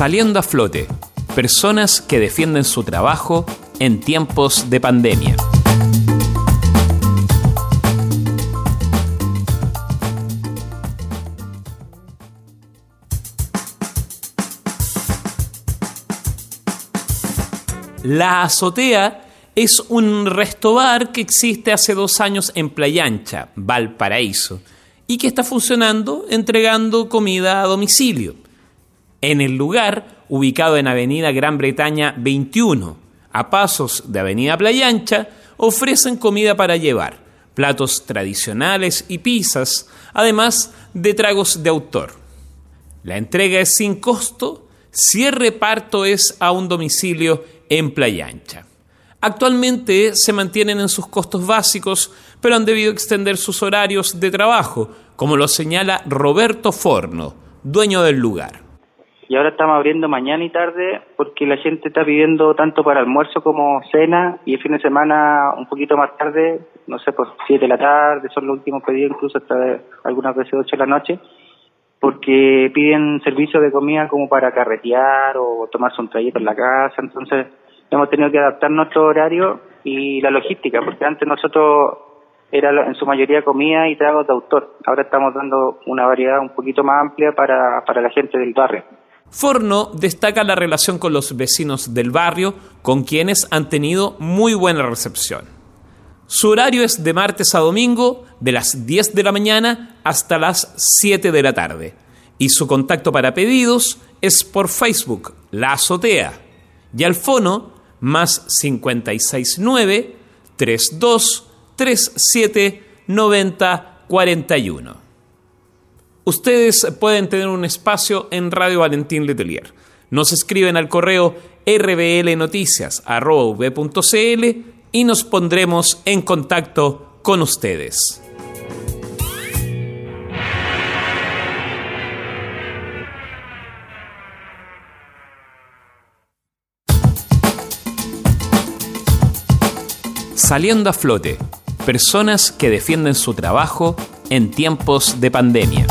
Saliendo a flote, personas que defienden su trabajo en tiempos de pandemia. La Azotea es un restobar que existe hace dos años en Playa Ancha, Valparaíso, y que está funcionando entregando comida a domicilio. En el lugar, ubicado en Avenida Gran Bretaña 21, a pasos de Avenida Playa Ancha, ofrecen comida para llevar, platos tradicionales y pizzas, además de tragos de autor. La entrega es sin costo si el reparto es a un domicilio en Playa Ancha. Actualmente se mantienen en sus costos básicos, pero han debido extender sus horarios de trabajo, como lo señala Roberto Forno, dueño del lugar. Y ahora estamos abriendo mañana y tarde porque la gente está pidiendo tanto para almuerzo como cena y el fin de semana un poquito más tarde, no sé, por 7 de la tarde, son los últimos pedidos, incluso hasta algunas veces 8 de la noche, porque piden servicio de comida como para carretear o tomarse un trayecto en la casa, entonces hemos tenido que adaptar nuestro horario y la logística, porque antes nosotros era en su mayoría comida y tragos de autor. Ahora estamos dando una variedad un poquito más amplia para, para la gente del barrio. Forno destaca la relación con los vecinos del barrio, con quienes han tenido muy buena recepción. Su horario es de martes a domingo, de las 10 de la mañana hasta las 7 de la tarde. Y su contacto para pedidos es por Facebook, La Azotea. Y al fono más 569 32 37 90 41. Ustedes pueden tener un espacio en Radio Valentín Letelier. Nos escriben al correo rblnoticias.v.cl y nos pondremos en contacto con ustedes. Saliendo a flote, personas que defienden su trabajo en tiempos de pandemia.